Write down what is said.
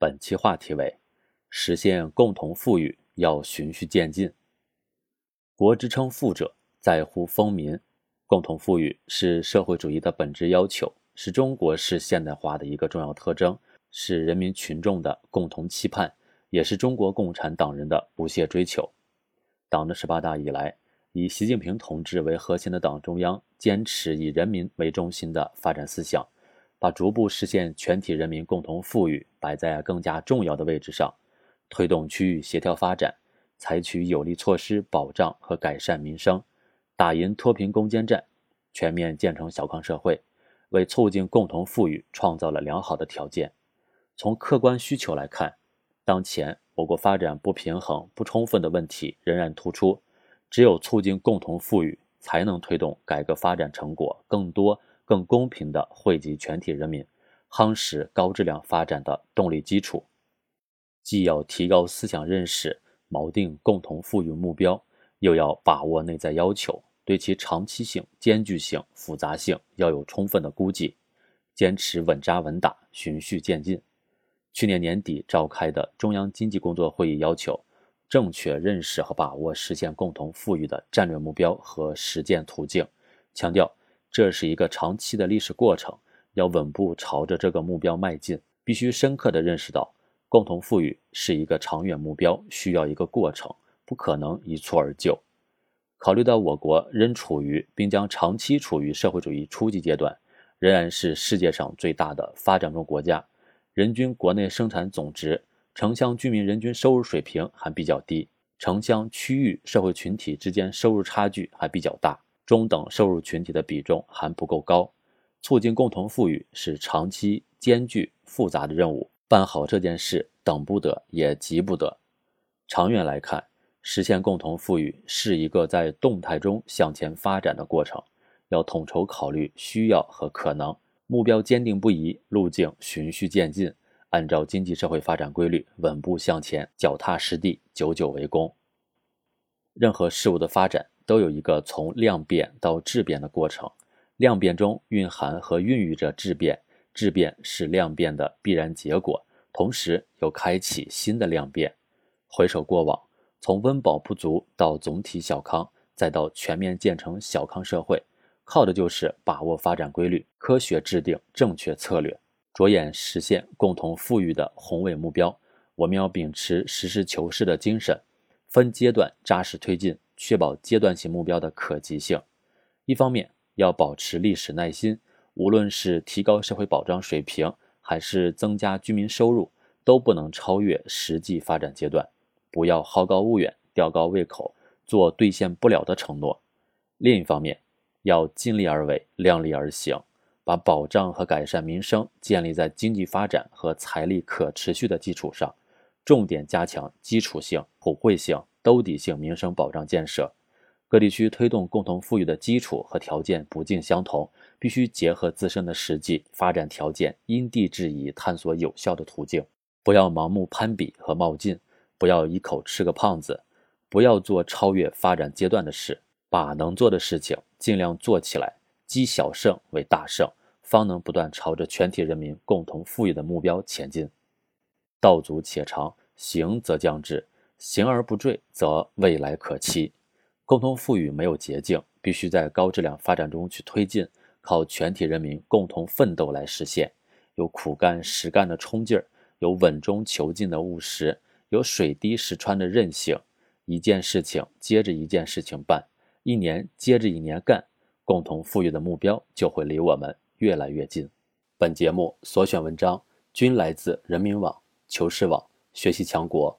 本期话题为：实现共同富裕要循序渐进。国之称富者，在乎丰民。共同富裕是社会主义的本质要求，是中国式现代化的一个重要特征，是人民群众的共同期盼，也是中国共产党人的不懈追求。党的十八大以来，以习近平同志为核心的党中央坚持以人民为中心的发展思想，把逐步实现全体人民共同富裕摆在更加重要的位置上，推动区域协调发展，采取有力措施保障和改善民生，打赢脱贫攻坚战，全面建成小康社会，为促进共同富裕创造了良好的条件。从客观需求来看，当前。我国发展不平衡、不充分的问题仍然突出，只有促进共同富裕，才能推动改革发展成果更多、更公平地惠及全体人民，夯实高质量发展的动力基础。既要提高思想认识，锚定共同富裕目标，又要把握内在要求，对其长期性、艰巨性、复杂性要有充分的估计，坚持稳扎稳打、循序渐进。去年年底召开的中央经济工作会议要求，正确认识和把握实现共同富裕的战略目标和实践途径，强调这是一个长期的历史过程，要稳步朝着这个目标迈进。必须深刻地认识到，共同富裕是一个长远目标，需要一个过程，不可能一蹴而就。考虑到我国仍处于并将长期处于社会主义初级阶段，仍然是世界上最大的发展中国家。人均国内生产总值、城乡居民人均收入水平还比较低，城乡区域社会群体之间收入差距还比较大，中等收入群体的比重还不够高。促进共同富裕是长期艰巨复杂的任务，办好这件事等不得也急不得。长远来看，实现共同富裕是一个在动态中向前发展的过程，要统筹考虑需要和可能。目标坚定不移，路径循序渐进，按照经济社会发展规律稳步向前，脚踏实地，久久为功。任何事物的发展都有一个从量变到质变的过程，量变中蕴含和孕育着质变，质变是量变的必然结果，同时又开启新的量变。回首过往，从温饱不足到总体小康，再到全面建成小康社会。靠的就是把握发展规律，科学制定正确策略，着眼实现共同富裕的宏伟目标。我们要秉持实事求是的精神，分阶段扎实推进，确保阶段性目标的可及性。一方面要保持历史耐心，无论是提高社会保障水平，还是增加居民收入，都不能超越实际发展阶段，不要好高骛远、吊高胃口，做兑现不了的承诺。另一方面，要尽力而为，量力而行，把保障和改善民生建立在经济发展和财力可持续的基础上，重点加强基础性、普惠性、兜底性民生保障建设。各地区推动共同富裕的基础和条件不尽相同，必须结合自身的实际发展条件，因地制宜探索有效的途径，不要盲目攀比和冒进，不要一口吃个胖子，不要做超越发展阶段的事。把能做的事情尽量做起来，积小胜为大胜，方能不断朝着全体人民共同富裕的目标前进。道阻且长，行则将至；行而不坠，则未来可期。共同富裕没有捷径，必须在高质量发展中去推进，靠全体人民共同奋斗来实现。有苦干实干的冲劲儿，有稳中求进的务实，有水滴石穿的韧性，一件事情接着一件事情办。一年接着一年干，共同富裕的目标就会离我们越来越近。本节目所选文章均来自人民网、求是网、学习强国。